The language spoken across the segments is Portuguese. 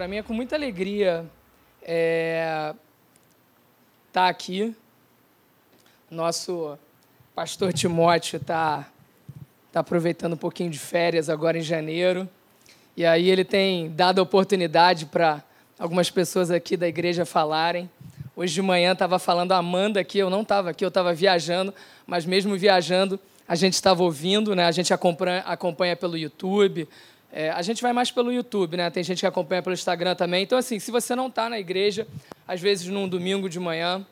para mim é com muita alegria estar é, tá aqui. Nosso pastor Timóteo está tá aproveitando um pouquinho de férias agora em janeiro. E aí ele tem dado oportunidade para algumas pessoas aqui da igreja falarem. Hoje de manhã estava falando a Amanda aqui, eu não estava aqui, eu estava viajando, mas mesmo viajando, a gente estava ouvindo, né? a gente acompanha, acompanha pelo YouTube, é, a gente vai mais pelo YouTube, né? Tem gente que acompanha pelo Instagram também. Então, assim, se você não está na igreja, às vezes num domingo de manhã,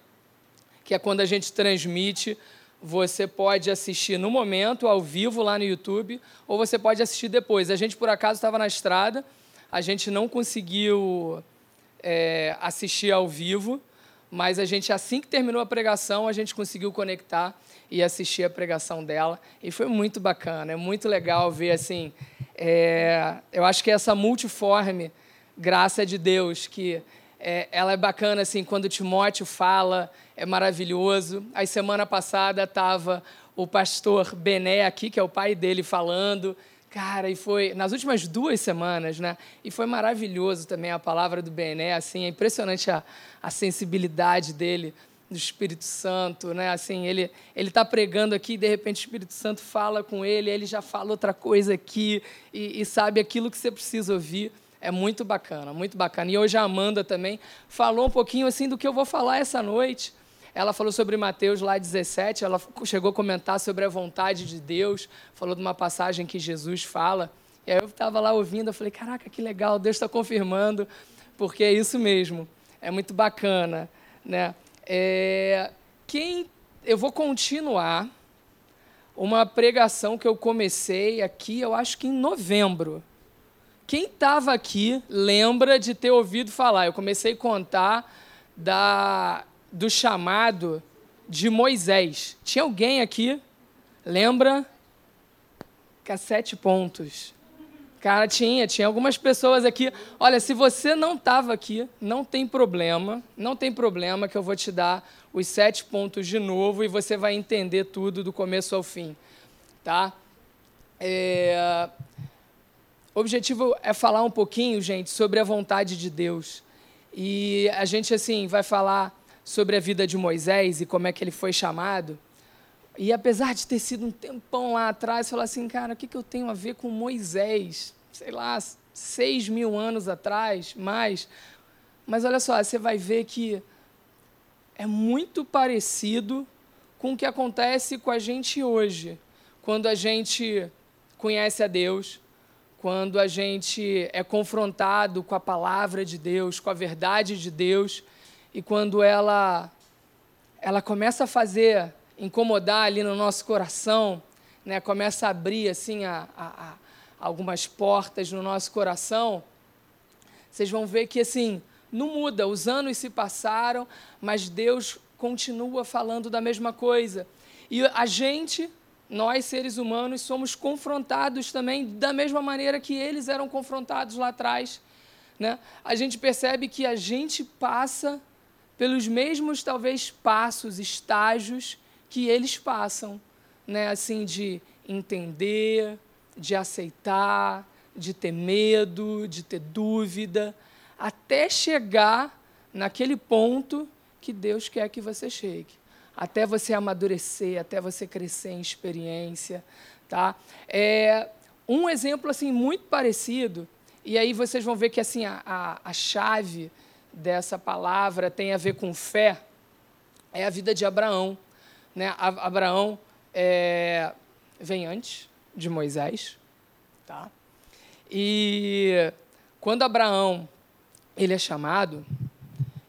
que é quando a gente transmite, você pode assistir no momento, ao vivo, lá no YouTube, ou você pode assistir depois. A gente, por acaso, estava na estrada, a gente não conseguiu é, assistir ao vivo, mas a gente, assim que terminou a pregação, a gente conseguiu conectar e assistir a pregação dela. E foi muito bacana, é muito legal ver assim é, eu acho que essa multiforme graça de Deus, que é, ela é bacana, assim, quando Timóteo fala, é maravilhoso. Aí, semana passada, estava o pastor Bené aqui, que é o pai dele, falando. Cara, e foi nas últimas duas semanas, né? E foi maravilhoso também a palavra do Bené, assim, é impressionante a, a sensibilidade dele do Espírito Santo, né? Assim, ele ele está pregando aqui, e de repente o Espírito Santo fala com ele, ele já fala outra coisa aqui e, e, sabe aquilo que você precisa ouvir. É muito bacana, muito bacana. E hoje a Amanda também falou um pouquinho assim do que eu vou falar essa noite. Ela falou sobre Mateus lá 17, ela chegou a comentar sobre a vontade de Deus, falou de uma passagem que Jesus fala. E aí eu estava lá ouvindo, eu falei, caraca, que legal, Deus está confirmando, porque é isso mesmo, é muito bacana, né? É, quem eu vou continuar uma pregação que eu comecei aqui, eu acho que em novembro. Quem estava aqui lembra de ter ouvido falar? Eu comecei a contar da, do chamado de Moisés. Tinha alguém aqui? Lembra? Sete pontos. Cara, tinha, tinha algumas pessoas aqui. Olha, se você não estava aqui, não tem problema, não tem problema que eu vou te dar os sete pontos de novo e você vai entender tudo do começo ao fim, tá? É... O objetivo é falar um pouquinho, gente, sobre a vontade de Deus. E a gente, assim, vai falar sobre a vida de Moisés e como é que ele foi chamado. E apesar de ter sido um tempão lá atrás, falar assim, cara, o que, que eu tenho a ver com Moisés? Sei lá, seis mil anos atrás, mais. Mas olha só, você vai ver que é muito parecido com o que acontece com a gente hoje. Quando a gente conhece a Deus, quando a gente é confrontado com a palavra de Deus, com a verdade de Deus, e quando ela, ela começa a fazer incomodar ali no nosso coração, né, começa a abrir assim a, a, a algumas portas no nosso coração, vocês vão ver que assim não muda. Os anos se passaram, mas Deus continua falando da mesma coisa. E a gente, nós seres humanos, somos confrontados também da mesma maneira que eles eram confrontados lá atrás. Né? A gente percebe que a gente passa pelos mesmos, talvez, passos, estágios que eles passam, né? Assim de entender, de aceitar, de ter medo, de ter dúvida, até chegar naquele ponto que Deus quer que você chegue, até você amadurecer, até você crescer em experiência, tá? É um exemplo assim muito parecido e aí vocês vão ver que assim a, a, a chave dessa palavra tem a ver com fé é a vida de Abraão né, Abraão é, vem antes de Moisés, tá? E quando Abraão ele é chamado,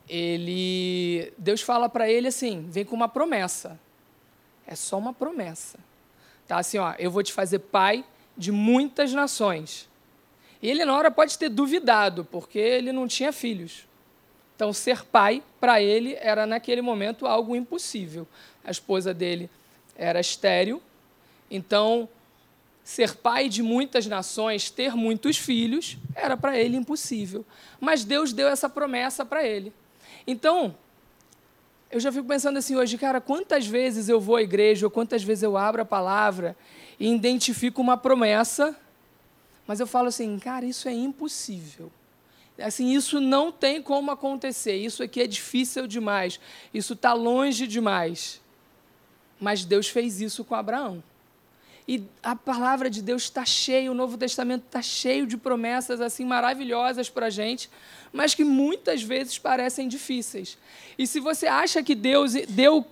ele Deus fala para ele assim, vem com uma promessa. É só uma promessa. Tá assim, ó, eu vou te fazer pai de muitas nações. E ele na hora pode ter duvidado, porque ele não tinha filhos. Então, ser pai, para ele, era naquele momento algo impossível. A esposa dele era estéril, então, ser pai de muitas nações, ter muitos filhos, era para ele impossível. Mas Deus deu essa promessa para ele. Então, eu já fico pensando assim hoje, cara, quantas vezes eu vou à igreja, ou quantas vezes eu abro a palavra e identifico uma promessa, mas eu falo assim, cara, isso é impossível. Assim, isso não tem como acontecer. Isso aqui é difícil demais. Isso está longe demais. Mas Deus fez isso com Abraão. E a palavra de Deus está cheia, o Novo Testamento está cheio de promessas assim maravilhosas para a gente, mas que muitas vezes parecem difíceis. E se você acha que Deus deu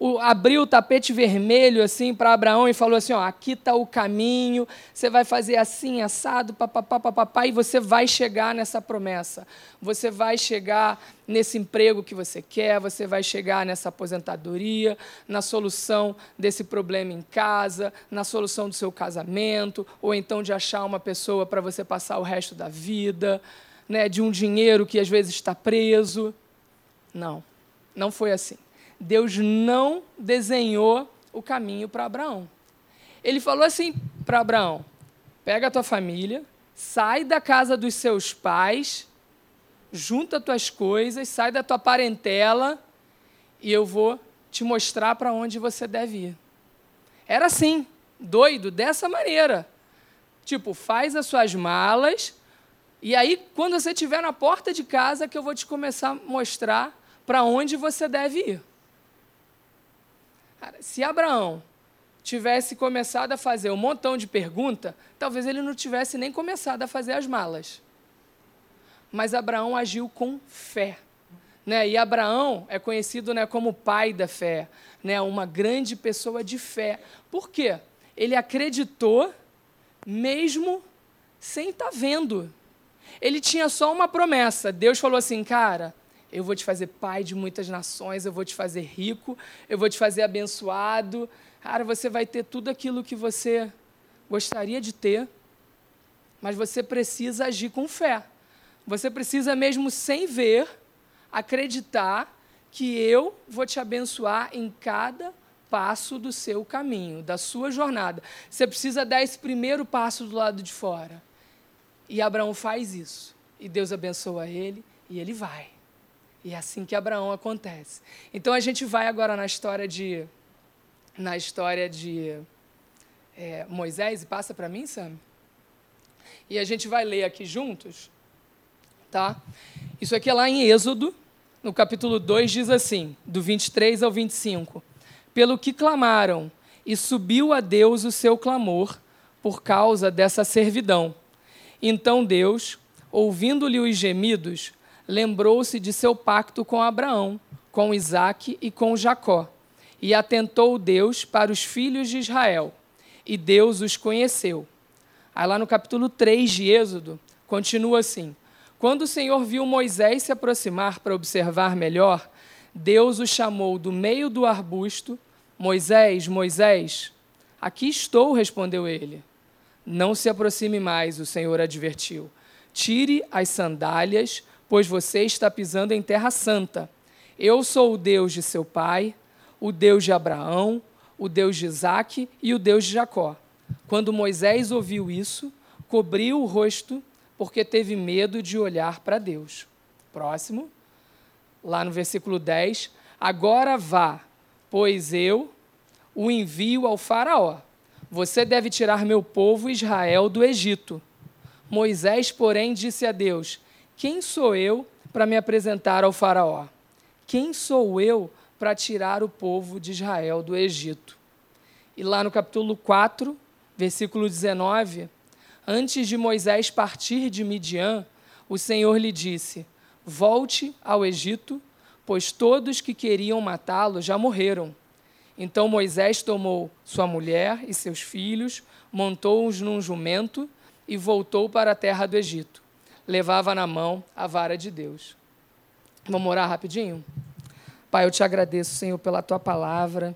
o, abriu o tapete vermelho assim para Abraão e falou assim: ó, aqui está o caminho, você vai fazer assim, assado, papapá, papapá, e você vai chegar nessa promessa. Você vai chegar nesse emprego que você quer, você vai chegar nessa aposentadoria, na solução desse problema em casa, na solução do seu casamento, ou então de achar uma pessoa para você passar o resto da vida, né, de um dinheiro que às vezes está preso. Não, não foi assim. Deus não desenhou o caminho para Abraão. Ele falou assim para Abraão: pega a tua família, sai da casa dos seus pais, junta tuas coisas, sai da tua parentela e eu vou te mostrar para onde você deve ir. Era assim, doido, dessa maneira. Tipo, faz as suas malas e aí, quando você estiver na porta de casa, que eu vou te começar a mostrar para onde você deve ir. Cara, se Abraão tivesse começado a fazer um montão de pergunta, talvez ele não tivesse nem começado a fazer as malas. Mas Abraão agiu com fé. Né? E Abraão é conhecido né, como pai da fé, né? uma grande pessoa de fé. Por quê? Ele acreditou mesmo sem estar tá vendo. Ele tinha só uma promessa. Deus falou assim, cara, eu vou te fazer pai de muitas nações, eu vou te fazer rico, eu vou te fazer abençoado. Cara, você vai ter tudo aquilo que você gostaria de ter, mas você precisa agir com fé. Você precisa, mesmo sem ver, acreditar que eu vou te abençoar em cada passo do seu caminho, da sua jornada. Você precisa dar esse primeiro passo do lado de fora. E Abraão faz isso. E Deus abençoa ele e ele vai. E é assim que Abraão acontece. Então a gente vai agora na história de na história de é, Moisés e passa para mim, Sam. E a gente vai ler aqui juntos, tá? Isso aqui é lá em Êxodo, no capítulo 2 diz assim, do 23 ao 25: Pelo que clamaram, e subiu a Deus o seu clamor por causa dessa servidão. Então Deus, ouvindo-lhe os gemidos, lembrou-se de seu pacto com Abraão, com Isaque e com Jacó. E atentou Deus para os filhos de Israel. E Deus os conheceu. Aí lá no capítulo 3 de Êxodo, continua assim: Quando o Senhor viu Moisés se aproximar para observar melhor, Deus o chamou do meio do arbusto. Moisés, Moisés, aqui estou, respondeu ele. Não se aproxime mais, o Senhor advertiu. Tire as sandálias, pois você está pisando em terra santa. Eu sou o Deus de seu pai, o Deus de Abraão, o Deus de Isaque e o Deus de Jacó. Quando Moisés ouviu isso, cobriu o rosto, porque teve medo de olhar para Deus. Próximo, lá no versículo 10. Agora vá, pois eu o envio ao Faraó. Você deve tirar meu povo Israel do Egito. Moisés, porém, disse a Deus: quem sou eu para me apresentar ao Faraó? Quem sou eu para tirar o povo de Israel do Egito? E lá no capítulo 4, versículo 19, antes de Moisés partir de Midian, o Senhor lhe disse: Volte ao Egito, pois todos que queriam matá-lo já morreram. Então Moisés tomou sua mulher e seus filhos, montou-os num jumento e voltou para a terra do Egito levava na mão a vara de Deus. Vamos orar rapidinho? Pai, eu te agradeço, Senhor, pela tua palavra.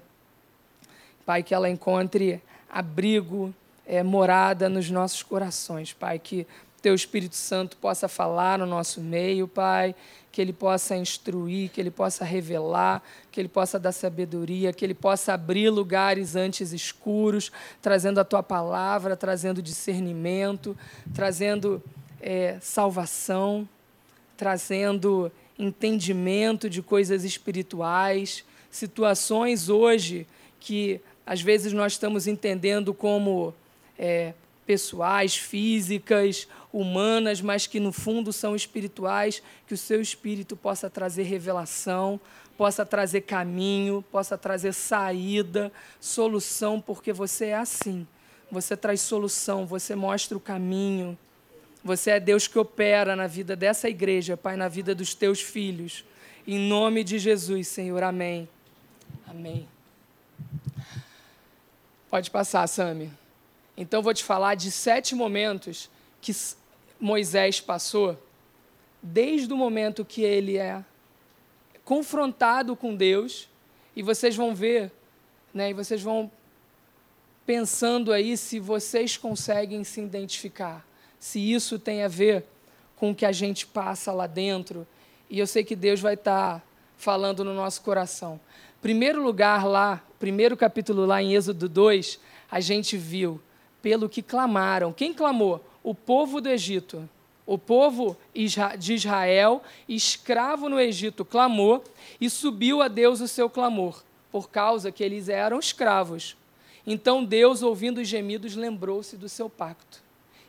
Pai, que ela encontre abrigo, é, morada nos nossos corações. Pai, que teu Espírito Santo possa falar no nosso meio, Pai, que ele possa instruir, que ele possa revelar, que ele possa dar sabedoria, que ele possa abrir lugares antes escuros, trazendo a tua palavra, trazendo discernimento, trazendo é, salvação, trazendo entendimento de coisas espirituais, situações hoje que às vezes nós estamos entendendo como é, pessoais, físicas, humanas, mas que no fundo são espirituais, que o seu espírito possa trazer revelação, possa trazer caminho, possa trazer saída, solução, porque você é assim. Você traz solução, você mostra o caminho. Você é Deus que opera na vida dessa igreja, Pai, na vida dos teus filhos. Em nome de Jesus, Senhor. Amém. Amém. Pode passar, Sami. Então, vou te falar de sete momentos que Moisés passou, desde o momento que ele é confrontado com Deus, e vocês vão ver, né, e vocês vão pensando aí se vocês conseguem se identificar, se isso tem a ver com o que a gente passa lá dentro, e eu sei que Deus vai estar tá falando no nosso coração. Primeiro lugar lá, primeiro capítulo lá em Êxodo 2, a gente viu pelo que clamaram. Quem clamou? O povo do Egito. O povo de Israel, escravo no Egito, clamou e subiu a Deus o seu clamor, por causa que eles eram escravos. Então Deus, ouvindo os gemidos, lembrou-se do seu pacto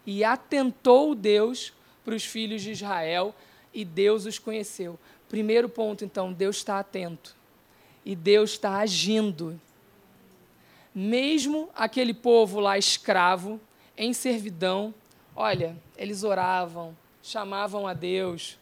e atentou Deus para os filhos de Israel e Deus os conheceu. Primeiro ponto, então, Deus está atento e Deus está agindo. Mesmo aquele povo lá escravo, em servidão, olha, eles oravam, chamavam a Deus,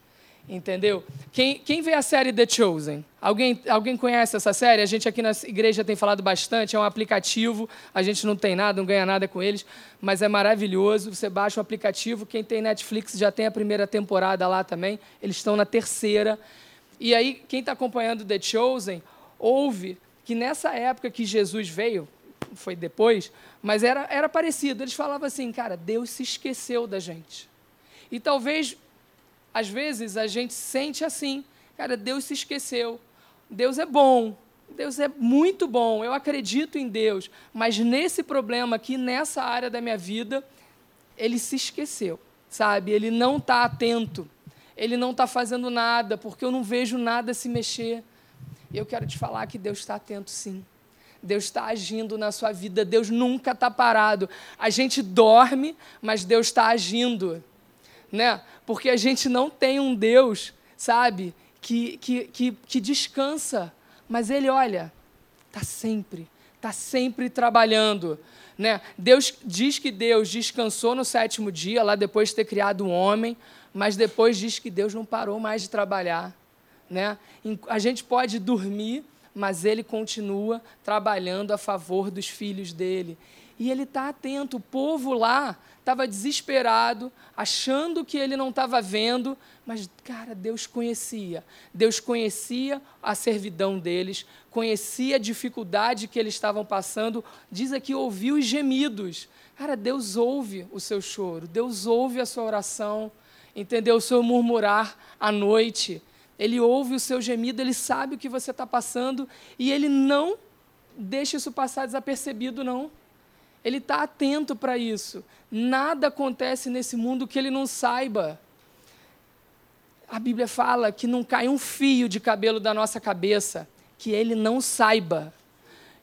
entendeu? Quem, quem vê a série The Chosen? Alguém, alguém conhece essa série? A gente aqui na igreja tem falado bastante, é um aplicativo, a gente não tem nada, não ganha nada com eles, mas é maravilhoso. Você baixa o aplicativo, quem tem Netflix já tem a primeira temporada lá também, eles estão na terceira. E aí, quem está acompanhando The Chosen, ouve que nessa época que Jesus veio, foi depois, mas era, era parecido. Eles falavam assim, cara, Deus se esqueceu da gente. E talvez, às vezes, a gente sente assim, cara, Deus se esqueceu. Deus é bom, Deus é muito bom, eu acredito em Deus, mas nesse problema aqui, nessa área da minha vida, ele se esqueceu, sabe? Ele não está atento, ele não está fazendo nada, porque eu não vejo nada se mexer. E eu quero te falar que Deus está atento sim. Deus está agindo na sua vida, Deus nunca está parado. A gente dorme, mas Deus está agindo. Né? Porque a gente não tem um Deus, sabe, que, que, que, que descansa. Mas Ele, olha, está sempre, está sempre trabalhando. Né? Deus diz que Deus descansou no sétimo dia, lá depois de ter criado o homem, mas depois diz que Deus não parou mais de trabalhar. Né? A gente pode dormir, mas ele continua trabalhando a favor dos filhos dele. E ele está atento. O povo lá estava desesperado, achando que ele não estava vendo, mas, cara, Deus conhecia. Deus conhecia a servidão deles, conhecia a dificuldade que eles estavam passando. Diz aqui, ouviu os gemidos. Cara, Deus ouve o seu choro, Deus ouve a sua oração, entendeu? O seu murmurar à noite. Ele ouve o seu gemido, ele sabe o que você está passando e ele não deixa isso passar desapercebido, não. Ele está atento para isso. Nada acontece nesse mundo que ele não saiba. A Bíblia fala que não cai um fio de cabelo da nossa cabeça que ele não saiba.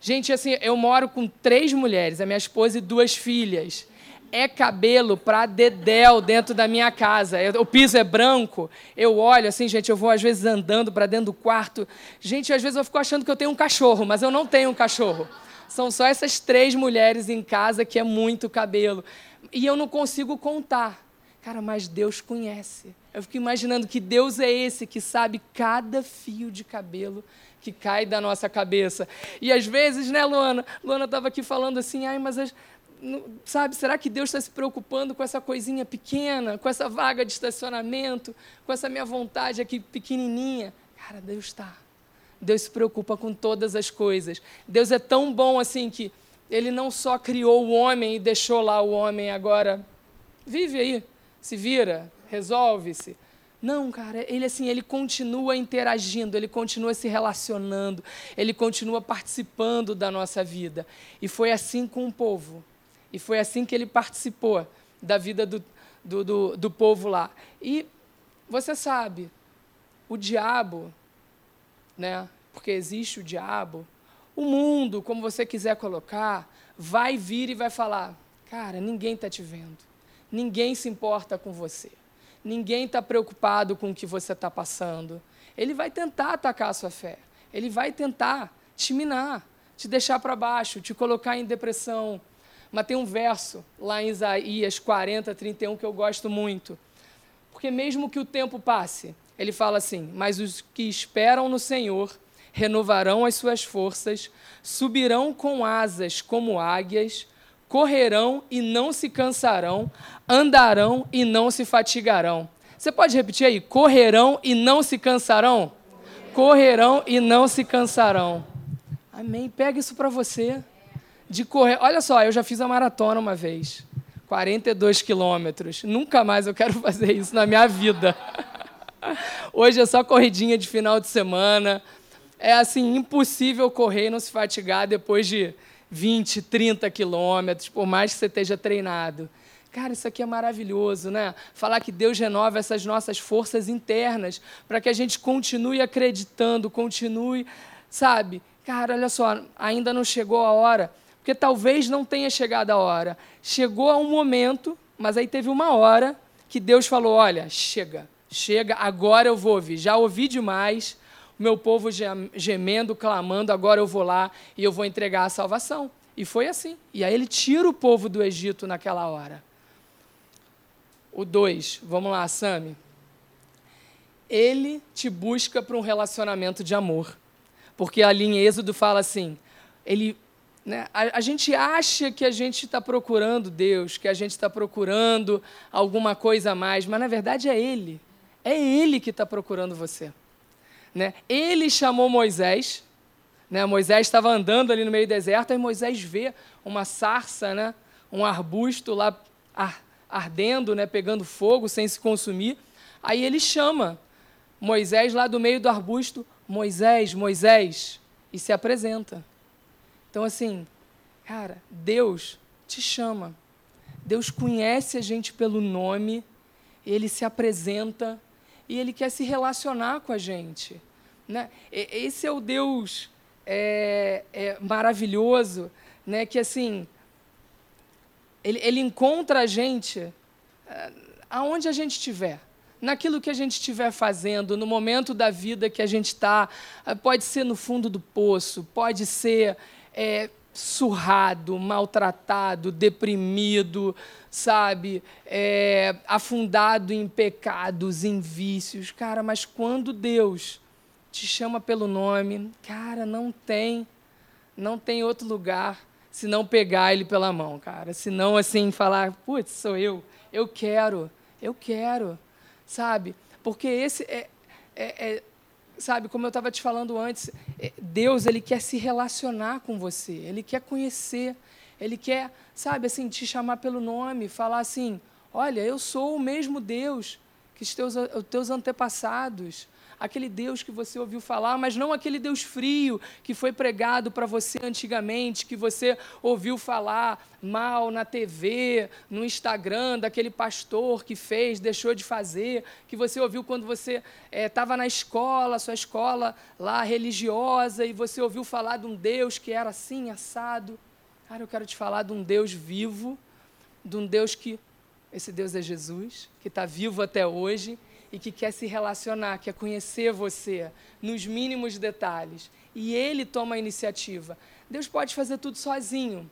Gente, assim, eu moro com três mulheres, a minha esposa e duas filhas é cabelo para dedéu dentro da minha casa. O piso é branco. Eu olho assim, gente, eu vou às vezes andando para dentro do quarto. Gente, às vezes eu fico achando que eu tenho um cachorro, mas eu não tenho um cachorro. São só essas três mulheres em casa que é muito cabelo. E eu não consigo contar. Cara, mas Deus conhece. Eu fico imaginando que Deus é esse que sabe cada fio de cabelo que cai da nossa cabeça. E às vezes, né, Luana? Luana estava aqui falando assim, ai, mas as, sabe, será que Deus está se preocupando com essa coisinha pequena, com essa vaga de estacionamento, com essa minha vontade aqui pequenininha? Cara, Deus está. Deus se preocupa com todas as coisas. Deus é tão bom assim que ele não só criou o homem e deixou lá o homem agora vive aí, se vira, resolve-se. Não, cara, ele assim, ele continua interagindo, ele continua se relacionando, ele continua participando da nossa vida. E foi assim com o povo. E foi assim que ele participou da vida do, do, do, do povo lá. E você sabe, o diabo, né, porque existe o diabo, o mundo, como você quiser colocar, vai vir e vai falar: Cara, ninguém está te vendo. Ninguém se importa com você. Ninguém está preocupado com o que você está passando. Ele vai tentar atacar a sua fé. Ele vai tentar te minar, te deixar para baixo, te colocar em depressão. Mas tem um verso lá em Isaías 40, 31 que eu gosto muito. Porque mesmo que o tempo passe, ele fala assim: Mas os que esperam no Senhor renovarão as suas forças, subirão com asas como águias, correrão e não se cansarão, andarão e não se fatigarão. Você pode repetir aí? Correrão e não se cansarão? Correrão e não se cansarão. Amém. Pega isso para você. De correr. Olha só, eu já fiz a maratona uma vez. 42 quilômetros. Nunca mais eu quero fazer isso na minha vida. Hoje é só corridinha de final de semana. É assim, impossível correr e não se fatigar depois de 20, 30 quilômetros, por mais que você esteja treinado. Cara, isso aqui é maravilhoso, né? Falar que Deus renova essas nossas forças internas para que a gente continue acreditando, continue, sabe? Cara, olha só, ainda não chegou a hora, porque talvez não tenha chegado a hora. Chegou a um momento, mas aí teve uma hora que Deus falou: olha, chega, chega, agora eu vou ouvir. Já ouvi demais, o meu povo gemendo, clamando, agora eu vou lá e eu vou entregar a salvação. E foi assim. E aí ele tira o povo do Egito naquela hora. O 2, vamos lá, Sami. Ele te busca para um relacionamento de amor. Porque ali em Êxodo fala assim: ele, né, a, a gente acha que a gente está procurando Deus, que a gente está procurando alguma coisa a mais, mas na verdade é Ele. É Ele que está procurando você. Né? Ele chamou Moisés. Né? Moisés estava andando ali no meio do deserto, e Moisés vê uma sarça, né? um arbusto lá ardendo, né? pegando fogo sem se consumir. Aí ele chama Moisés lá do meio do arbusto, Moisés, Moisés, e se apresenta. Então, assim, cara, Deus te chama. Deus conhece a gente pelo nome, ele se apresenta e ele quer se relacionar com a gente. Né? Esse é o Deus é, é maravilhoso, né? que assim, ele, ele encontra a gente é, aonde a gente estiver naquilo que a gente estiver fazendo, no momento da vida que a gente está, pode ser no fundo do poço, pode ser é, surrado, maltratado, deprimido, sabe, é, afundado em pecados, em vícios. Cara, mas quando Deus te chama pelo nome, cara, não tem, não tem outro lugar se não pegar ele pela mão, cara. Se não, assim, falar, putz, sou eu, eu quero, eu quero, sabe? Porque esse é, é, é sabe, como eu estava te falando antes, é, Deus, ele quer se relacionar com você, ele quer conhecer, ele quer, sabe, assim, te chamar pelo nome, falar assim, olha, eu sou o mesmo Deus que os teus, os teus antepassados, aquele Deus que você ouviu falar, mas não aquele Deus frio que foi pregado para você antigamente, que você ouviu falar mal na TV, no Instagram, daquele pastor que fez, deixou de fazer, que você ouviu quando você estava eh, é, na escola, sua escola lá religiosa, e você ouviu falar de um Deus que era assim, assado. Cara, eu quero te falar de um Deus vivo, de um Deus que. Esse Deus é Jesus, que está vivo até hoje e que quer se relacionar, quer conhecer você nos mínimos detalhes. E ele toma a iniciativa. Deus pode fazer tudo sozinho.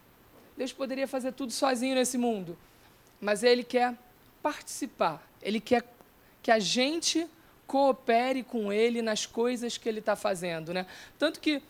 Deus poderia fazer tudo sozinho nesse mundo. Mas ele quer participar. Ele quer que a gente coopere com ele nas coisas que ele está fazendo. Né? Tanto que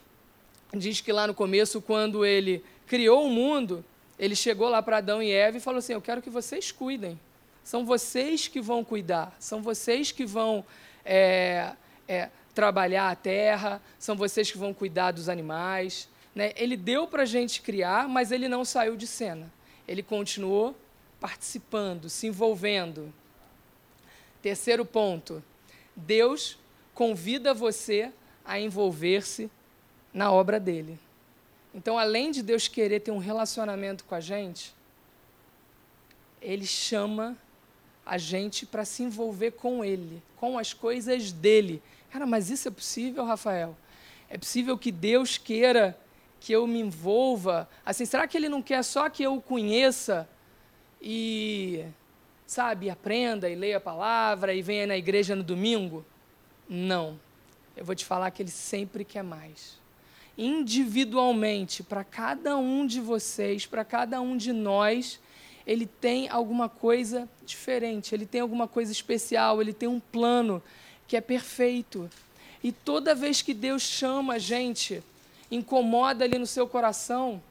diz que lá no começo, quando ele criou o mundo, ele chegou lá para Adão e Eva e falou assim: Eu quero que vocês cuidem. São vocês que vão cuidar, são vocês que vão é, é, trabalhar a terra, são vocês que vão cuidar dos animais. Né? Ele deu para a gente criar, mas ele não saiu de cena. Ele continuou participando, se envolvendo. Terceiro ponto: Deus convida você a envolver-se na obra dele. Então, além de Deus querer ter um relacionamento com a gente, ele chama a gente para se envolver com Ele, com as coisas dele. Cara, mas isso é possível, Rafael? É possível que Deus queira que eu me envolva? Assim, será que Ele não quer só que eu o conheça? e, sabe, aprenda e leia a palavra e venha na igreja no domingo. Não. Eu vou te falar que ele sempre quer mais. Individualmente, para cada um de vocês, para cada um de nós, ele tem alguma coisa diferente, ele tem alguma coisa especial, ele tem um plano que é perfeito. E toda vez que Deus chama a gente, incomoda ali no seu coração,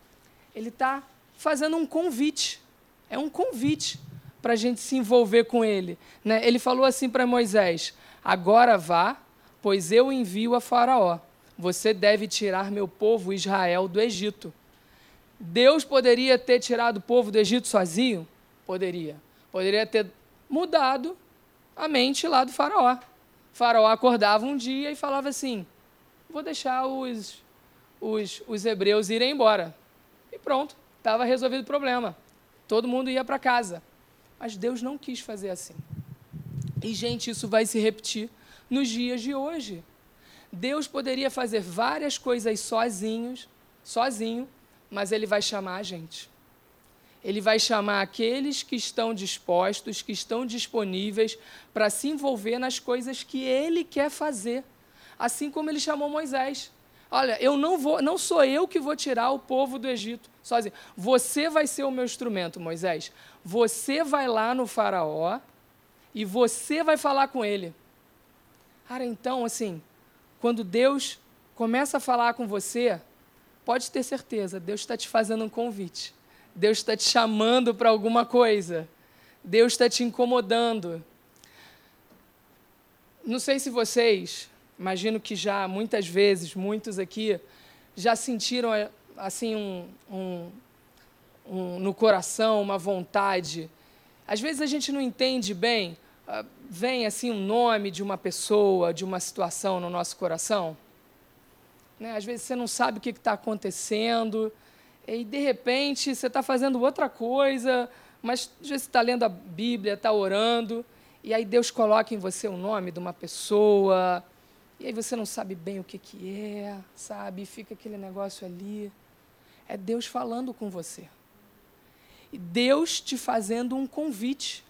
ele está fazendo um convite. É um convite para a gente se envolver com ele. Né? Ele falou assim para Moisés: Agora vá, pois eu envio a Faraó. Você deve tirar meu povo Israel do Egito. Deus poderia ter tirado o povo do Egito sozinho? Poderia. Poderia ter mudado a mente lá do Faraó. O faraó acordava um dia e falava assim: Vou deixar os, os, os hebreus irem embora. E pronto, estava resolvido o problema. Todo mundo ia para casa. Mas Deus não quis fazer assim. E, gente, isso vai se repetir nos dias de hoje. Deus poderia fazer várias coisas sozinhos, sozinho, mas ele vai chamar a gente. Ele vai chamar aqueles que estão dispostos, que estão disponíveis para se envolver nas coisas que ele quer fazer. Assim como ele chamou Moisés. Olha, eu não vou, não sou eu que vou tirar o povo do Egito sozinho. Você vai ser o meu instrumento, Moisés. Você vai lá no faraó e você vai falar com ele. Cara, então, assim, quando Deus começa a falar com você, pode ter certeza, Deus está te fazendo um convite. Deus está te chamando para alguma coisa. Deus está te incomodando. Não sei se vocês, imagino que já muitas vezes, muitos aqui, já sentiram assim um, um, um, no coração uma vontade. Às vezes a gente não entende bem, uh, vem assim um nome de uma pessoa, de uma situação no nosso coração. Né? Às vezes você não sabe o que está acontecendo, e de repente você está fazendo outra coisa, mas às vezes você está lendo a Bíblia, está orando, e aí Deus coloca em você o nome de uma pessoa, e aí você não sabe bem o que, que é, sabe? Fica aquele negócio ali. É Deus falando com você. E Deus te fazendo um convite.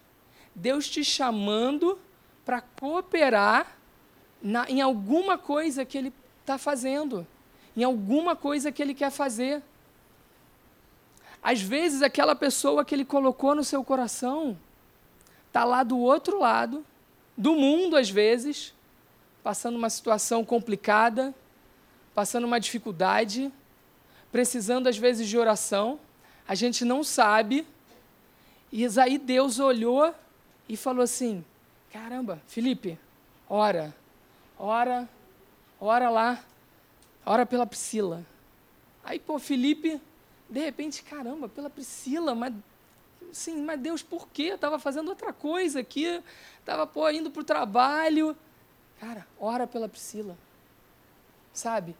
Deus te chamando para cooperar na, em alguma coisa que Ele está fazendo, em alguma coisa que Ele quer fazer. Às vezes, aquela pessoa que Ele colocou no seu coração está lá do outro lado, do mundo, às vezes, passando uma situação complicada, passando uma dificuldade, precisando, às vezes, de oração. A gente não sabe. E aí Deus olhou e falou assim: Caramba, Felipe, ora, ora, ora lá, ora pela Priscila. Aí, pô, Felipe, de repente, caramba, pela Priscila, mas sim, mas Deus, por quê? Eu estava fazendo outra coisa aqui, estava pô, indo para o trabalho. Cara, ora pela Priscila. Sabe?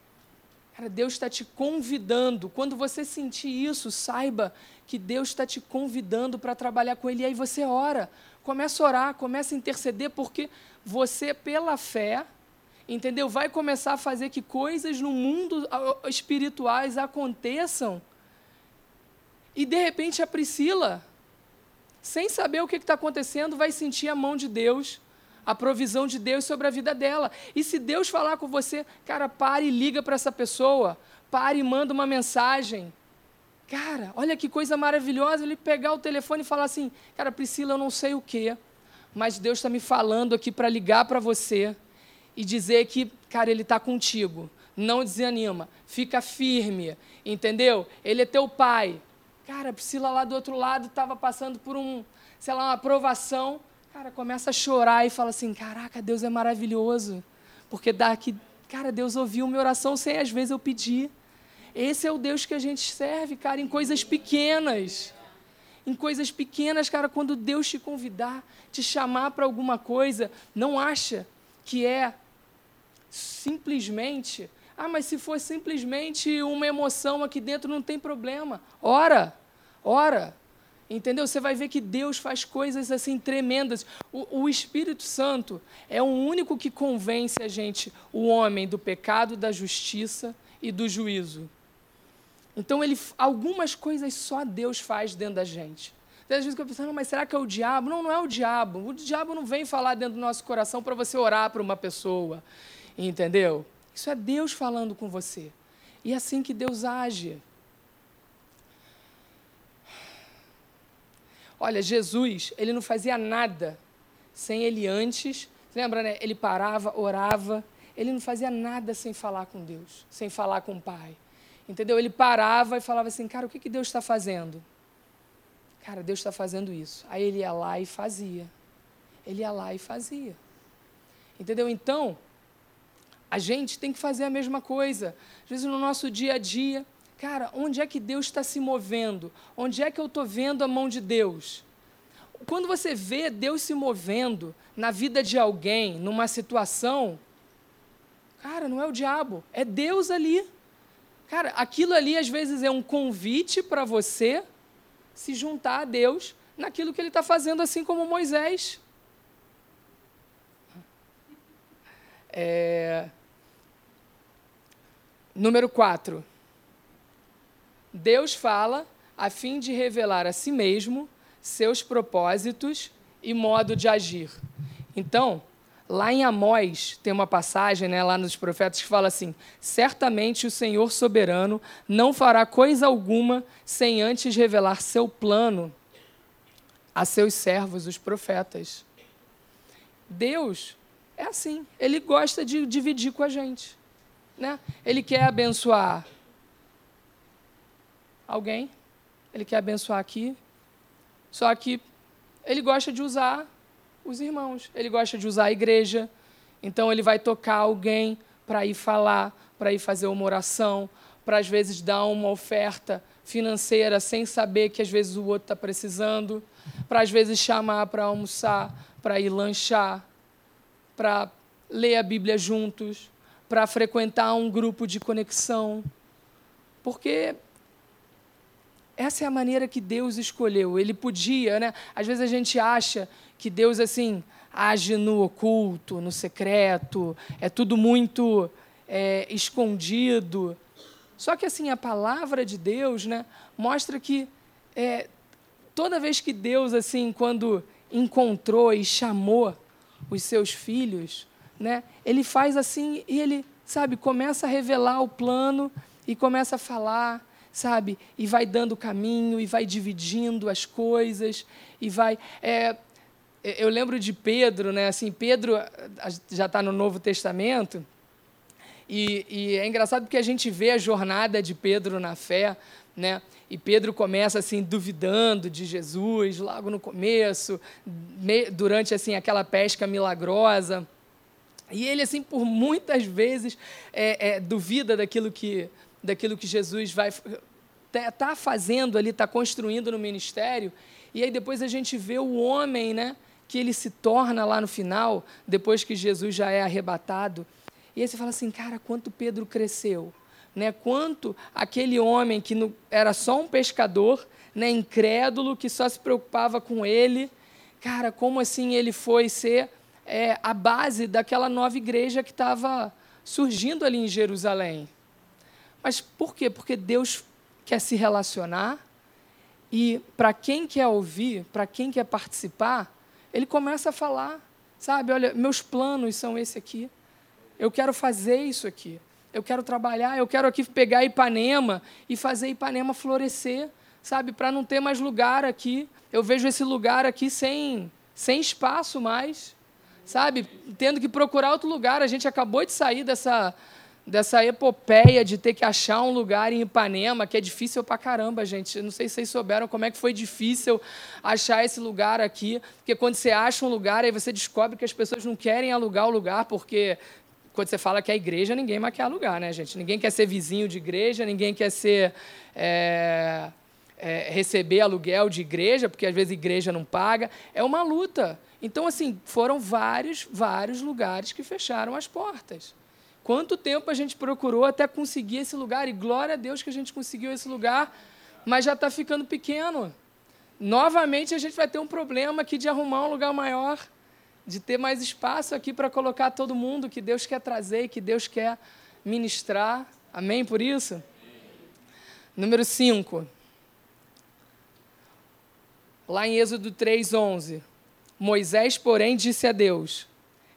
Cara, Deus está te convidando. Quando você sentir isso, saiba que Deus está te convidando para trabalhar com Ele. E aí você ora, começa a orar, começa a interceder, porque você, pela fé, entendeu? Vai começar a fazer que coisas no mundo espirituais aconteçam. E de repente a Priscila, sem saber o que está acontecendo, vai sentir a mão de Deus a provisão de Deus sobre a vida dela. E se Deus falar com você, cara, pare e liga para essa pessoa, pare e manda uma mensagem. Cara, olha que coisa maravilhosa ele pegar o telefone e falar assim: Cara, Priscila, eu não sei o que, mas Deus está me falando aqui para ligar para você e dizer que, cara, Ele está contigo. Não desanima, fica firme, entendeu? Ele é teu pai. Cara, Priscila lá do outro lado estava passando por um, sei lá, uma aprovação cara, começa a chorar e fala assim: Caraca, Deus é maravilhoso. Porque dá que, cara, Deus ouviu minha oração sem às vezes eu pedir. Esse é o Deus que a gente serve, cara, em coisas pequenas. Em coisas pequenas, cara, quando Deus te convidar, te chamar para alguma coisa, não acha que é simplesmente. Ah, mas se for simplesmente uma emoção aqui dentro, não tem problema. Ora, ora. Entendeu? Você vai ver que Deus faz coisas assim tremendas. O, o, Espírito Santo é o único que convence a gente, o homem, do pecado, da justiça e do juízo. Então, ele, algumas coisas só Deus faz dentro da gente. Às vezes eu penso, mas será que é o diabo? Não, não é o diabo. O diabo não vem falar dentro do nosso coração para você orar para uma pessoa. Entendeu? Isso é Deus falando com você. E é assim que Deus age. Olha, Jesus, ele não fazia nada sem ele antes. Lembra, né? Ele parava, orava. Ele não fazia nada sem falar com Deus, sem falar com o Pai. Entendeu? Ele parava e falava assim: Cara, o que, que Deus está fazendo? Cara, Deus está fazendo isso. Aí ele ia lá e fazia. Ele ia lá e fazia. Entendeu? Então, a gente tem que fazer a mesma coisa. Às vezes no nosso dia a dia, cara, onde é que Deus está se movendo? Onde é que eu estou vendo a mão de Deus? Quando você vê Deus se movendo na vida de alguém, numa situação, cara, não é o diabo, é Deus ali. Cara, aquilo ali às vezes é um convite para você se juntar a Deus naquilo que ele está fazendo, assim como Moisés. É... Número 4. Deus fala a fim de revelar a si mesmo seus propósitos e modo de agir. Então, Lá em Amós tem uma passagem, né, lá nos profetas, que fala assim: Certamente o Senhor soberano não fará coisa alguma sem antes revelar seu plano a seus servos, os profetas. Deus é assim, ele gosta de dividir com a gente. Né? Ele quer abençoar alguém, ele quer abençoar aqui, só que ele gosta de usar os irmãos. Ele gosta de usar a igreja. Então ele vai tocar alguém para ir falar, para ir fazer uma oração, para às vezes dar uma oferta financeira sem saber que às vezes o outro está precisando, para às vezes chamar para almoçar, para ir lanchar, para ler a Bíblia juntos, para frequentar um grupo de conexão. Porque essa é a maneira que Deus escolheu. Ele podia, né? Às vezes a gente acha que Deus assim age no oculto, no secreto, é tudo muito é, escondido. Só que assim a palavra de Deus, né, mostra que é, toda vez que Deus assim, quando encontrou e chamou os seus filhos, né, ele faz assim e ele, sabe, começa a revelar o plano e começa a falar sabe? E vai dando caminho, e vai dividindo as coisas, e vai. É, eu lembro de Pedro, né? Assim, Pedro já está no Novo Testamento, e, e, é engraçado porque a gente vê a jornada de Pedro na fé, né? E Pedro começa assim duvidando de Jesus logo no começo, durante assim aquela pesca milagrosa. E ele assim por muitas vezes é, é, duvida daquilo que daquilo que Jesus vai tá, tá fazendo ali, está construindo no ministério. E aí depois a gente vê o homem, né? Que ele se torna lá no final, depois que Jesus já é arrebatado. E aí você fala assim, cara, quanto Pedro cresceu. Né? Quanto aquele homem que no, era só um pescador, né, incrédulo, que só se preocupava com ele, cara, como assim ele foi ser é, a base daquela nova igreja que estava surgindo ali em Jerusalém. Mas por quê? Porque Deus quer se relacionar e para quem quer ouvir, para quem quer participar, ele começa a falar, sabe? Olha, meus planos são esse aqui. Eu quero fazer isso aqui. Eu quero trabalhar, eu quero aqui pegar Ipanema e fazer Ipanema florescer, sabe? Para não ter mais lugar aqui. Eu vejo esse lugar aqui sem, sem espaço mais, sabe? Tendo que procurar outro lugar. A gente acabou de sair dessa, dessa epopeia de ter que achar um lugar em Ipanema, que é difícil pra caramba, gente. não sei se vocês souberam como é que foi difícil achar esse lugar aqui, porque quando você acha um lugar, aí você descobre que as pessoas não querem alugar o lugar, porque quando você fala que é igreja, ninguém mais quer alugar, né, gente? Ninguém quer ser vizinho de igreja, ninguém quer ser... É, é, receber aluguel de igreja, porque às vezes igreja não paga. É uma luta. Então, assim, foram vários, vários lugares que fecharam as portas. Quanto tempo a gente procurou até conseguir esse lugar? E glória a Deus que a gente conseguiu esse lugar, mas já está ficando pequeno. Novamente a gente vai ter um problema aqui de arrumar um lugar maior, de ter mais espaço aqui para colocar todo mundo que Deus quer trazer e que Deus quer ministrar. Amém por isso? Número 5. Lá em Êxodo 3:11, Moisés, porém, disse a Deus: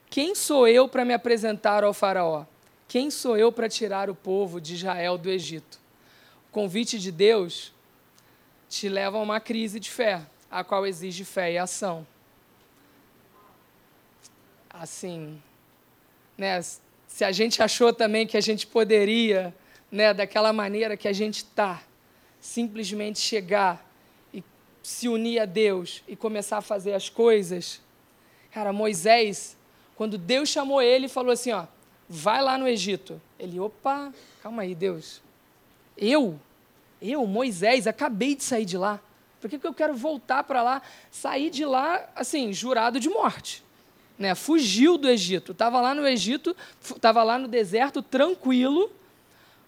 Quem sou eu para me apresentar ao faraó? Quem sou eu para tirar o povo de Israel do Egito? O convite de Deus te leva a uma crise de fé, a qual exige fé e ação. Assim, né, se a gente achou também que a gente poderia, né, daquela maneira que a gente está, simplesmente chegar e se unir a Deus e começar a fazer as coisas. Cara, Moisés, quando Deus chamou ele, falou assim: ó, vai lá no Egito. Ele, opa, calma aí, Deus. Eu? Eu, Moisés, acabei de sair de lá. Por que, que eu quero voltar para lá? Sair de lá, assim, jurado de morte. Né? Fugiu do Egito. Estava lá no Egito, estava lá no deserto, tranquilo,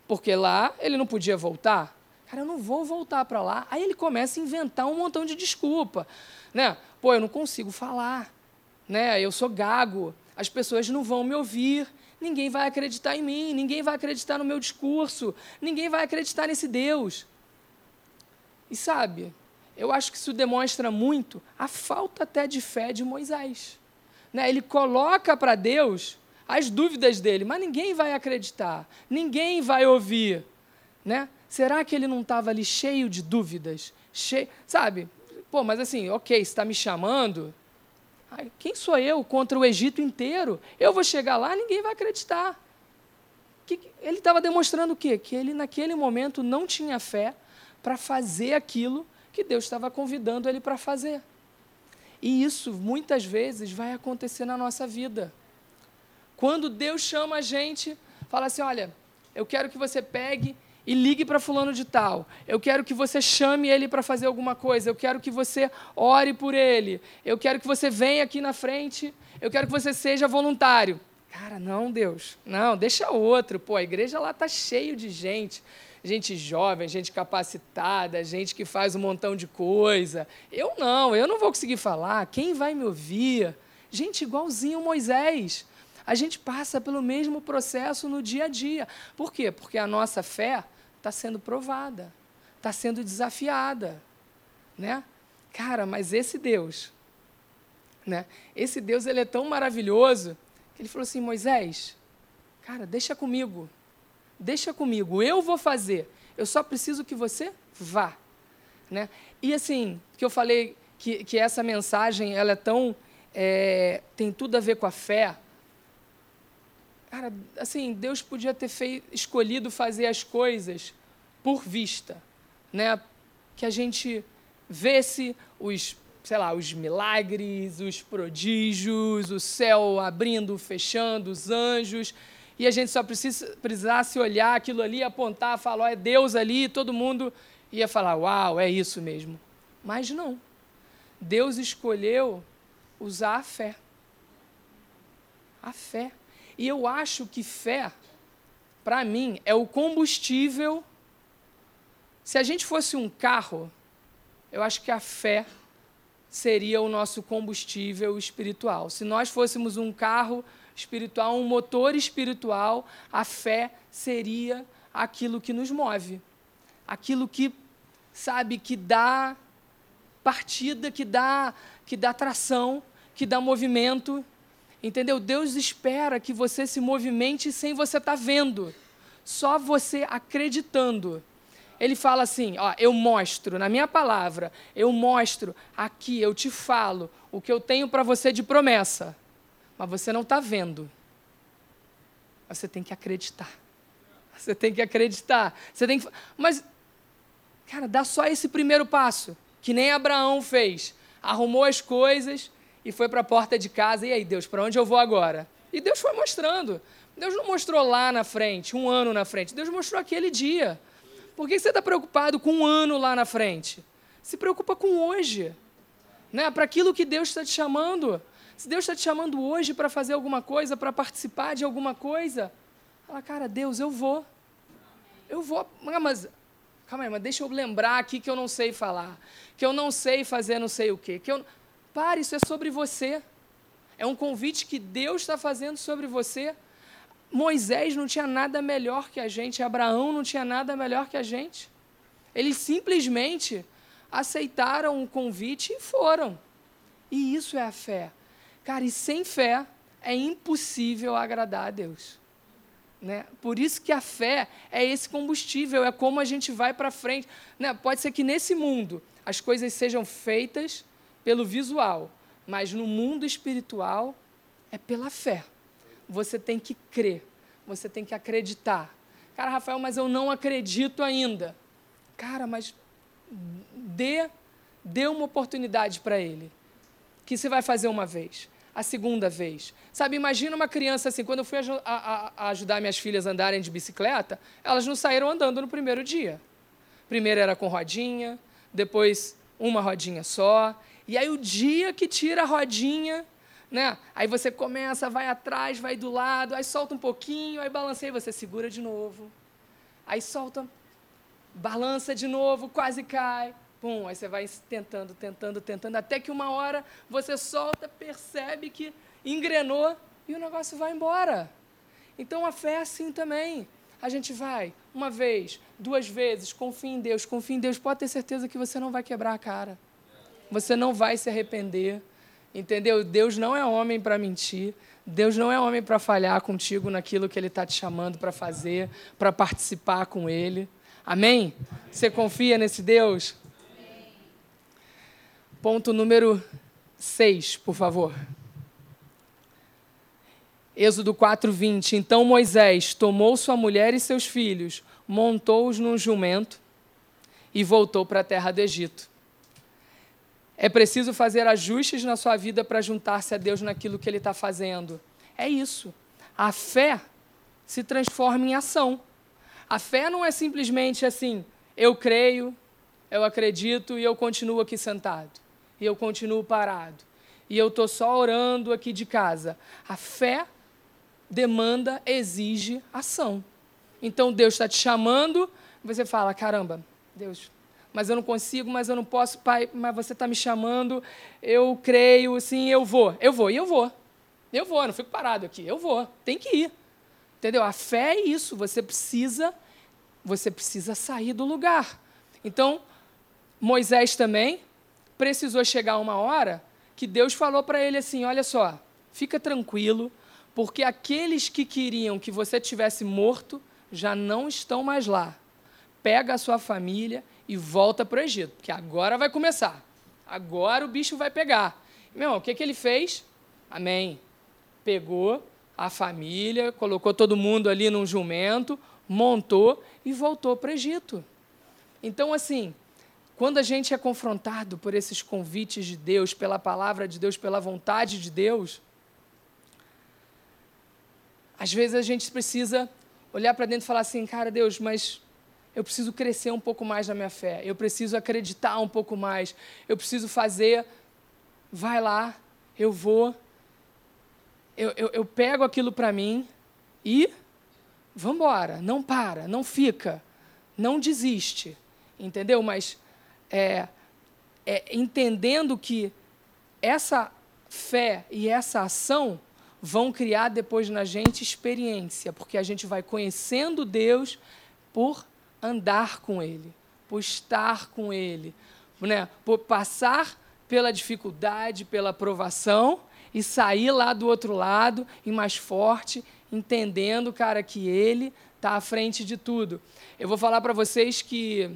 porque lá ele não podia voltar. Cara, eu não vou voltar para lá. Aí ele começa a inventar um montão de desculpa. Né? Pô, eu não consigo falar. Né? Eu sou gago. As pessoas não vão me ouvir ninguém vai acreditar em mim, ninguém vai acreditar no meu discurso, ninguém vai acreditar nesse Deus. E sabe, eu acho que isso demonstra muito a falta até de fé de Moisés. Né? Ele coloca para Deus as dúvidas dele, mas ninguém vai acreditar, ninguém vai ouvir. Né? Será que ele não estava ali cheio de dúvidas? Cheio, sabe? Pô, mas assim, ok, você está me chamando, quem sou eu contra o Egito inteiro? Eu vou chegar lá, ninguém vai acreditar. Que, ele estava demonstrando o quê? Que ele, naquele momento, não tinha fé para fazer aquilo que Deus estava convidando ele para fazer. E isso, muitas vezes, vai acontecer na nossa vida. Quando Deus chama a gente, fala assim: olha, eu quero que você pegue e ligue para fulano de tal. Eu quero que você chame ele para fazer alguma coisa. Eu quero que você ore por ele. Eu quero que você venha aqui na frente. Eu quero que você seja voluntário. Cara, não, Deus. Não, deixa outro. Pô, a igreja lá tá cheio de gente. Gente jovem, gente capacitada, gente que faz um montão de coisa. Eu não, eu não vou conseguir falar. Quem vai me ouvir? Gente igualzinho Moisés. A gente passa pelo mesmo processo no dia a dia. Por quê? Porque a nossa fé está sendo provada, está sendo desafiada, né? Cara, mas esse Deus, né? Esse Deus ele é tão maravilhoso que ele falou assim, Moisés, cara, deixa comigo, deixa comigo, eu vou fazer. Eu só preciso que você vá, né? E assim, que eu falei que, que essa mensagem ela é tão é, tem tudo a ver com a fé. Cara, assim, Deus podia ter feito, escolhido fazer as coisas por vista, né? Que a gente vesse os, sei lá, os milagres, os prodígios, o céu abrindo, fechando, os anjos, e a gente só precisa, precisasse olhar aquilo ali, apontar, falar, oh, é Deus ali, e todo mundo ia falar, uau, é isso mesmo. Mas não. Deus escolheu usar a fé. A fé. E eu acho que fé, para mim, é o combustível. Se a gente fosse um carro, eu acho que a fé seria o nosso combustível espiritual. Se nós fôssemos um carro espiritual, um motor espiritual, a fé seria aquilo que nos move. Aquilo que, sabe, que dá partida, que dá, que dá tração, que dá movimento. Entendeu? Deus espera que você se movimente sem você estar tá vendo, só você acreditando. Ele fala assim: ó, eu mostro, na minha palavra, eu mostro aqui, eu te falo o que eu tenho para você de promessa, mas você não está vendo. Você tem que acreditar. Você tem que acreditar. Você tem que. Mas, cara, dá só esse primeiro passo, que nem Abraão fez. Arrumou as coisas, e foi para a porta de casa. E aí, Deus, para onde eu vou agora? E Deus foi mostrando. Deus não mostrou lá na frente, um ano na frente. Deus mostrou aquele dia. Por que você está preocupado com um ano lá na frente? Se preocupa com hoje. Né? Para aquilo que Deus está te chamando. Se Deus está te chamando hoje para fazer alguma coisa, para participar de alguma coisa, fala, cara, Deus, eu vou. Eu vou. Ah, mas, calma aí, mas deixa eu lembrar aqui que eu não sei falar. Que eu não sei fazer não sei o quê. Que eu, Pare, isso é sobre você. É um convite que Deus está fazendo sobre você. Moisés não tinha nada melhor que a gente, Abraão não tinha nada melhor que a gente. Eles simplesmente aceitaram o convite e foram. E isso é a fé. Cara, e sem fé é impossível agradar a Deus. Né? Por isso que a fé é esse combustível, é como a gente vai para frente. Né? Pode ser que nesse mundo as coisas sejam feitas pelo visual, mas no mundo espiritual é pela fé. Você tem que crer, você tem que acreditar. Cara, Rafael, mas eu não acredito ainda. Cara, mas dê, dê uma oportunidade para ele. Que você vai fazer uma vez, a segunda vez. Sabe, imagina uma criança assim, quando eu fui a, a, a ajudar minhas filhas a andarem de bicicleta, elas não saíram andando no primeiro dia. Primeiro era com rodinha, depois uma rodinha só. E aí o dia que tira a rodinha, né? Aí você começa, vai atrás, vai do lado, aí solta um pouquinho, aí balanceia, você segura de novo. Aí solta, balança de novo, quase cai. Pum, aí você vai tentando, tentando, tentando, até que uma hora você solta, percebe que engrenou e o negócio vai embora. Então a fé é assim também. A gente vai uma vez, duas vezes, confia em Deus, confia em Deus, pode ter certeza que você não vai quebrar a cara. Você não vai se arrepender. Entendeu? Deus não é homem para mentir. Deus não é homem para falhar contigo naquilo que Ele está te chamando para fazer, para participar com Ele. Amém? Você confia nesse Deus? Ponto número 6, por favor. Êxodo 4:20. Então Moisés tomou sua mulher e seus filhos, montou-os num jumento e voltou para a terra do Egito. É preciso fazer ajustes na sua vida para juntar-se a Deus naquilo que Ele está fazendo. É isso. A fé se transforma em ação. A fé não é simplesmente assim, eu creio, eu acredito e eu continuo aqui sentado. E eu continuo parado. E eu estou só orando aqui de casa. A fé demanda, exige ação. Então Deus está te chamando, você fala: caramba, Deus, mas eu não consigo, mas eu não posso, pai, mas você está me chamando, eu creio, sim, eu vou. Eu vou, e eu vou. Eu vou, eu não fico parado aqui, eu vou, tem que ir. Entendeu? A fé é isso, você precisa, você precisa sair do lugar. Então, Moisés também precisou chegar uma hora que Deus falou para ele assim: olha só, fica tranquilo, porque aqueles que queriam que você tivesse morto já não estão mais lá. Pega a sua família e volta para o Egito, porque agora vai começar. Agora o bicho vai pegar. Meu irmão, o que, que ele fez? Amém. Pegou a família, colocou todo mundo ali num jumento, montou e voltou para o Egito. Então, assim, quando a gente é confrontado por esses convites de Deus, pela palavra de Deus, pela vontade de Deus, às vezes a gente precisa olhar para dentro e falar assim: cara, Deus, mas eu preciso crescer um pouco mais na minha fé, eu preciso acreditar um pouco mais, eu preciso fazer. Vai lá, eu vou, eu, eu, eu pego aquilo para mim e vamos embora. Não para, não fica, não desiste, entendeu? Mas é, é, entendendo que essa fé e essa ação vão criar depois na gente experiência, porque a gente vai conhecendo Deus por andar com Ele, por estar com Ele, né? por passar pela dificuldade, pela provação e sair lá do outro lado e mais forte, entendendo, cara, que Ele está à frente de tudo. Eu vou falar para vocês que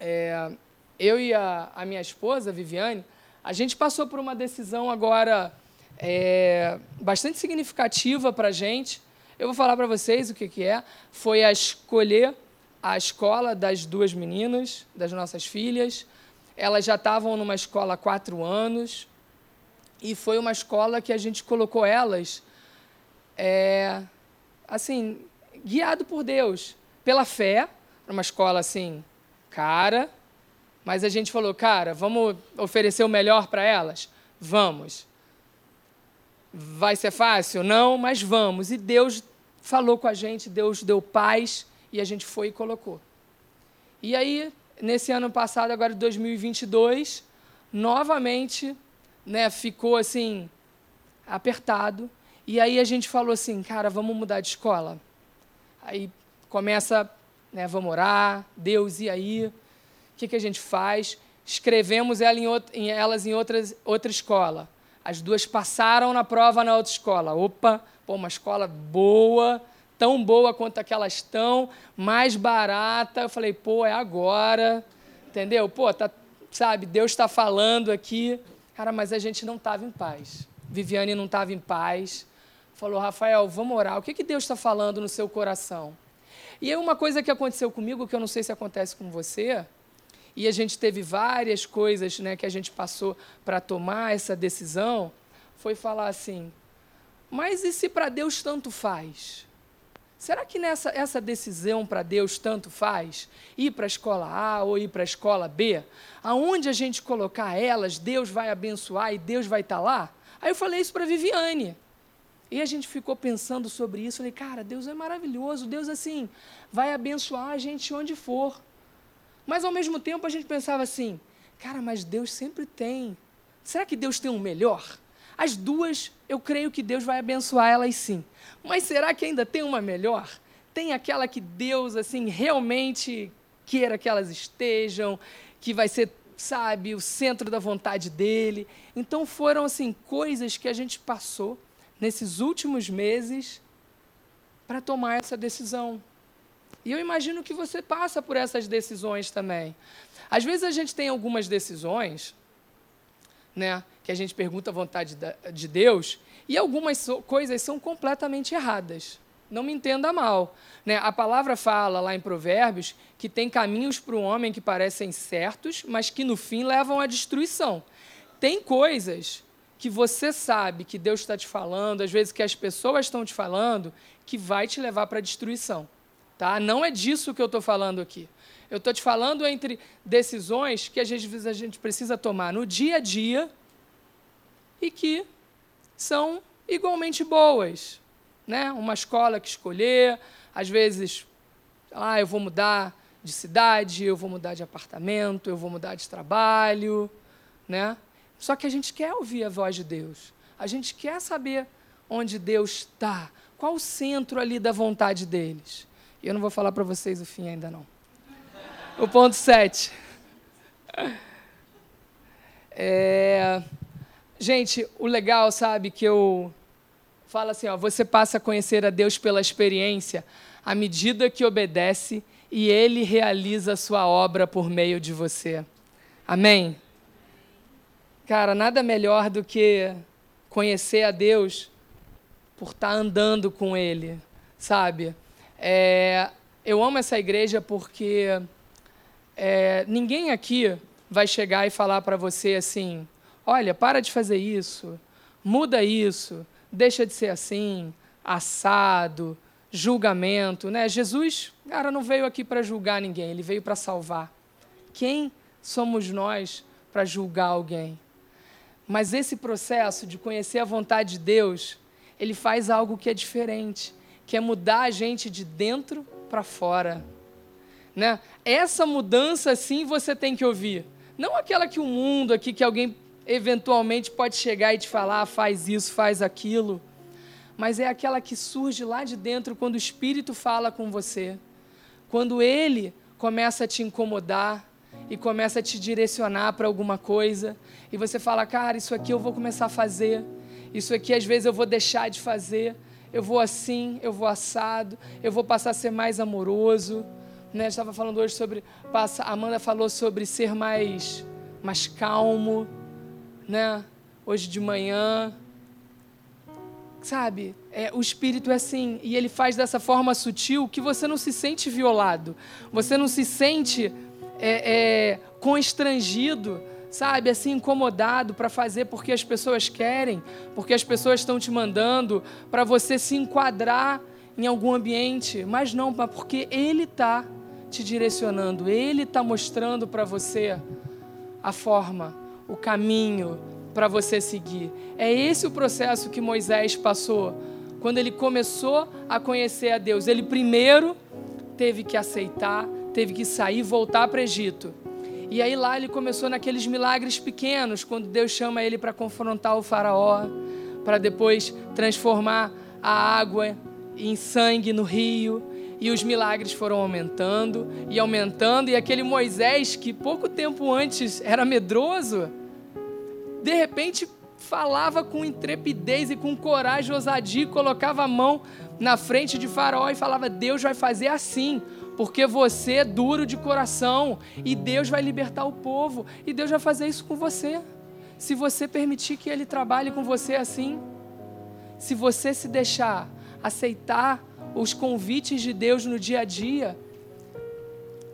é, eu e a, a, minha esposa, Viviane, a gente passou por uma decisão agora é, bastante significativa para a gente. Eu vou falar para vocês o que, que é. Foi a escolher a escola das duas meninas, das nossas filhas. Elas já estavam numa escola há quatro anos e foi uma escola que a gente colocou elas, é, assim, guiado por Deus, pela fé, uma escola assim, cara, mas a gente falou, cara, vamos oferecer o melhor para elas? Vamos. Vai ser fácil? Não, mas vamos. E Deus falou com a gente, Deus deu paz e a gente foi e colocou. E aí, nesse ano passado, agora de 2022, novamente, né, ficou assim apertado. E aí a gente falou assim, cara, vamos mudar de escola. Aí começa, né, vamos orar, Deus, e aí? O que, que a gente faz? escrevemos ela em em, elas em outras, outra escola. As duas passaram na prova na outra escola. Opa, pô, uma escola boa, tão boa quanto aquelas estão, mais barata. Eu falei, pô, é agora. Entendeu? Pô, tá, sabe, Deus está falando aqui. Cara, mas a gente não estava em paz. Viviane não estava em paz. Falou, Rafael, vamos orar. O que, que Deus está falando no seu coração? E aí uma coisa que aconteceu comigo, que eu não sei se acontece com você, e a gente teve várias coisas né, que a gente passou para tomar essa decisão, foi falar assim, mas e se para Deus tanto faz? Será que nessa essa decisão para Deus tanto faz? Ir para a escola A ou ir para a escola B? Aonde a gente colocar elas, Deus vai abençoar e Deus vai estar tá lá? Aí eu falei isso para Viviane. E a gente ficou pensando sobre isso. Falei, cara, Deus é maravilhoso. Deus, assim, vai abençoar a gente onde for. Mas, ao mesmo tempo, a gente pensava assim, cara, mas Deus sempre tem. Será que Deus tem um melhor? As duas, eu creio que Deus vai abençoar elas sim. Mas será que ainda tem uma melhor? Tem aquela que Deus, assim, realmente queira que elas estejam, que vai ser, sabe, o centro da vontade dele. Então foram, assim, coisas que a gente passou nesses últimos meses para tomar essa decisão. E eu imagino que você passa por essas decisões também. Às vezes a gente tem algumas decisões, né, que a gente pergunta a vontade de Deus, e algumas coisas são completamente erradas. Não me entenda mal. Né? A palavra fala lá em Provérbios que tem caminhos para o homem que parecem certos, mas que no fim levam à destruição. Tem coisas que você sabe que Deus está te falando, às vezes que as pessoas estão te falando, que vai te levar para a destruição. Tá? Não é disso que eu estou falando aqui. Eu estou te falando entre decisões que às vezes a gente precisa tomar no dia a dia e que são igualmente boas. Né? Uma escola que escolher, às vezes, ah, eu vou mudar de cidade, eu vou mudar de apartamento, eu vou mudar de trabalho. Né? Só que a gente quer ouvir a voz de Deus. A gente quer saber onde Deus está, qual o centro ali da vontade deles. E eu não vou falar para vocês o fim ainda não. O ponto 7. É... Gente, o legal, sabe, que eu falo assim, ó, você passa a conhecer a Deus pela experiência à medida que obedece e Ele realiza a sua obra por meio de você. Amém? Cara, nada melhor do que conhecer a Deus por estar tá andando com Ele, sabe? É, eu amo essa igreja porque é, ninguém aqui vai chegar e falar para você assim: olha, para de fazer isso, muda isso, deixa de ser assim, assado, julgamento. Né? Jesus, cara, não veio aqui para julgar ninguém, ele veio para salvar. Quem somos nós para julgar alguém? Mas esse processo de conhecer a vontade de Deus, ele faz algo que é diferente, que é mudar a gente de dentro para fora. Né? Essa mudança sim você tem que ouvir. Não aquela que o mundo aqui, que alguém eventualmente pode chegar e te falar, ah, faz isso, faz aquilo. Mas é aquela que surge lá de dentro quando o Espírito fala com você. Quando ele começa a te incomodar, e começa a te direcionar para alguma coisa, e você fala, cara, isso aqui eu vou começar a fazer, isso aqui às vezes eu vou deixar de fazer, eu vou assim, eu vou assado, eu vou passar a ser mais amoroso. Né? Estava falando hoje sobre, a Amanda falou sobre ser mais, mais calmo, né? Hoje de manhã, sabe? É, o espírito é assim e ele faz dessa forma sutil que você não se sente violado, você não se sente é, é, constrangido, sabe, assim, incomodado para fazer porque as pessoas querem, porque as pessoas estão te mandando para você se enquadrar em algum ambiente, mas não, porque Ele está te direcionando, Ele está mostrando para você a forma, o caminho para você seguir. É esse o processo que Moisés passou quando ele começou a conhecer a Deus. Ele primeiro teve que aceitar teve que sair voltar para o Egito. E aí lá ele começou naqueles milagres pequenos, quando Deus chama ele para confrontar o faraó, para depois transformar a água em sangue no rio. E os milagres foram aumentando e aumentando, e aquele Moisés que pouco tempo antes era medroso, de repente falava com intrepidez e com coragem, ousadia, colocava a mão na frente de Faraó e falava: Deus vai fazer assim, porque você é duro de coração e Deus vai libertar o povo, e Deus vai fazer isso com você. Se você permitir que Ele trabalhe com você assim, se você se deixar aceitar os convites de Deus no dia a dia,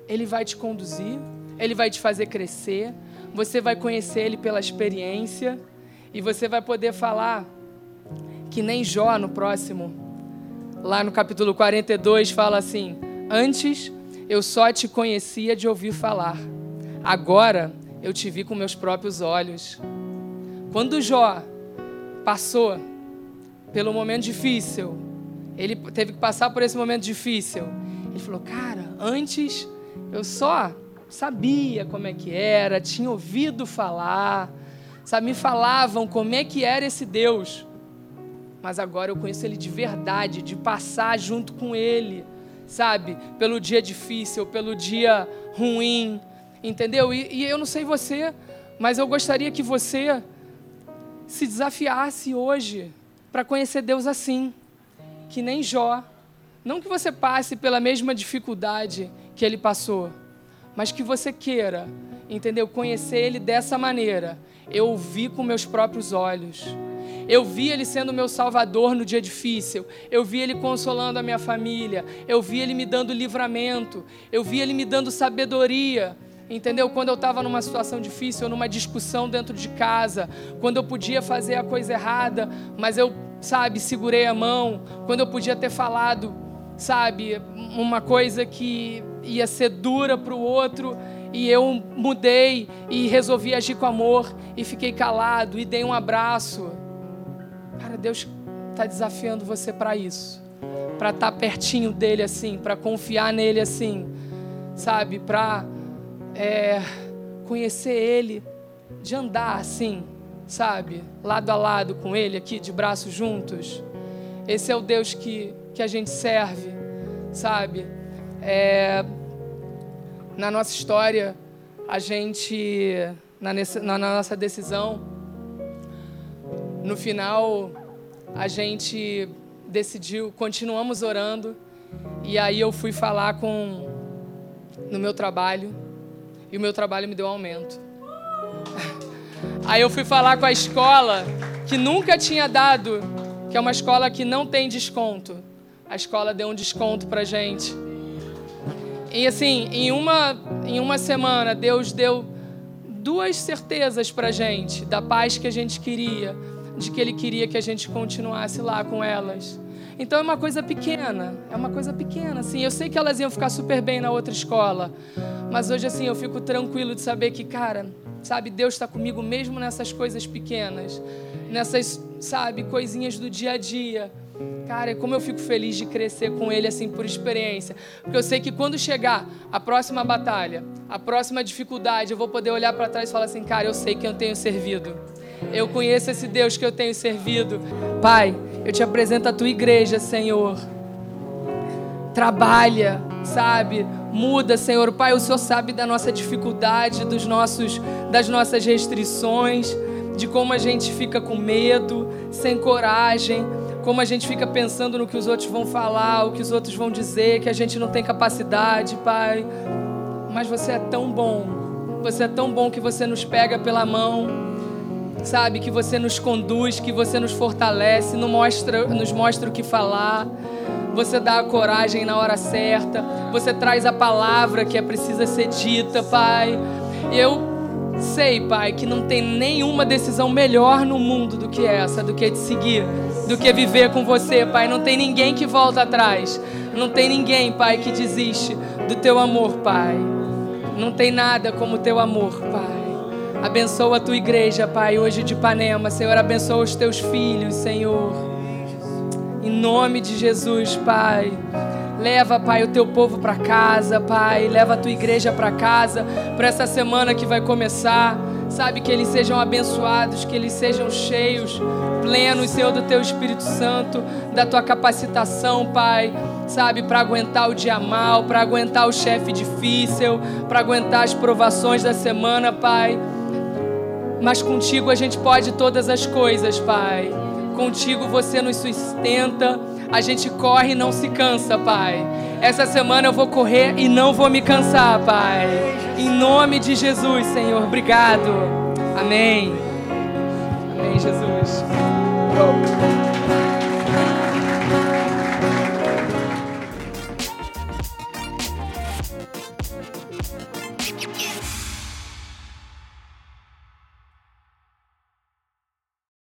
Ele vai te conduzir, Ele vai te fazer crescer, você vai conhecer Ele pela experiência e você vai poder falar que nem Jó no próximo, lá no capítulo 42, fala assim: Antes eu só te conhecia de ouvir falar, agora eu te vi com meus próprios olhos. Quando Jó passou pelo momento difícil, ele teve que passar por esse momento difícil. Ele falou: Cara, antes eu só sabia como é que era, tinha ouvido falar, sabe, me falavam como é que era esse Deus. Mas agora eu conheço ele de verdade, de passar junto com ele, sabe, pelo dia difícil, pelo dia ruim, entendeu? E, e eu não sei você, mas eu gostaria que você se desafiasse hoje para conhecer Deus assim, que nem Jó. Não que você passe pela mesma dificuldade que ele passou, mas que você queira, entendeu? Conhecer ele dessa maneira. Eu vi com meus próprios olhos. Eu vi ele sendo meu salvador no dia difícil. Eu vi ele consolando a minha família. Eu vi ele me dando livramento. Eu vi ele me dando sabedoria. Entendeu? Quando eu estava numa situação difícil, numa discussão dentro de casa, quando eu podia fazer a coisa errada, mas eu, sabe, segurei a mão, quando eu podia ter falado, sabe, uma coisa que ia ser dura para o outro, e eu mudei e resolvi agir com amor e fiquei calado e dei um abraço. Cara, Deus está desafiando você para isso, para estar tá pertinho dele assim, para confiar nele assim, sabe, para é, conhecer Ele, de andar assim, sabe, lado a lado com Ele, aqui de braços juntos. Esse é o Deus que, que a gente serve, sabe? É, na nossa história, a gente, na, na nossa decisão, no final, a gente decidiu, continuamos orando, e aí eu fui falar com, no meu trabalho, e o meu trabalho me deu aumento. Aí eu fui falar com a escola que nunca tinha dado, que é uma escola que não tem desconto. A escola deu um desconto pra gente. E assim, em uma, em uma semana, Deus deu duas certezas pra gente da paz que a gente queria, de que Ele queria que a gente continuasse lá com elas. Então é uma coisa pequena, é uma coisa pequena, assim. Eu sei que elas iam ficar super bem na outra escola, mas hoje, assim, eu fico tranquilo de saber que, cara, sabe, Deus está comigo mesmo nessas coisas pequenas, nessas, sabe, coisinhas do dia a dia. Cara, como eu fico feliz de crescer com Ele, assim, por experiência. Porque eu sei que quando chegar a próxima batalha, a próxima dificuldade, eu vou poder olhar para trás e falar assim, cara, eu sei que eu tenho servido. Eu conheço esse Deus que eu tenho servido. Pai, eu te apresento a tua igreja, Senhor. Trabalha, sabe? Muda, Senhor. Pai, o Senhor sabe da nossa dificuldade, dos nossos, das nossas restrições, de como a gente fica com medo, sem coragem, como a gente fica pensando no que os outros vão falar, o que os outros vão dizer, que a gente não tem capacidade, Pai. Mas você é tão bom. Você é tão bom que você nos pega pela mão sabe? Que você nos conduz, que você nos fortalece, nos mostra, nos mostra o que falar. Você dá a coragem na hora certa. Você traz a palavra que é precisa ser dita, Pai. E eu sei, Pai, que não tem nenhuma decisão melhor no mundo do que essa, do que te seguir, do que viver com você, Pai. Não tem ninguém que volta atrás. Não tem ninguém, Pai, que desiste do teu amor, Pai. Não tem nada como o teu amor, Pai. Abençoa a tua igreja, Pai, hoje de Ipanema. Senhor, abençoa os teus filhos, Senhor. Em nome de Jesus, Pai. Leva, Pai, o teu povo para casa, Pai. Leva a tua igreja para casa, para essa semana que vai começar. Sabe que eles sejam abençoados, que eles sejam cheios, plenos, Senhor, do teu Espírito Santo, da tua capacitação, Pai sabe, para aguentar o dia mal, para aguentar o chefe difícil, para aguentar as provações da semana, Pai. Mas contigo a gente pode todas as coisas, Pai. Contigo você nos sustenta. A gente corre e não se cansa, Pai. Essa semana eu vou correr e não vou me cansar, Pai. Em nome de Jesus, Senhor. Obrigado. Amém. Amém, Jesus.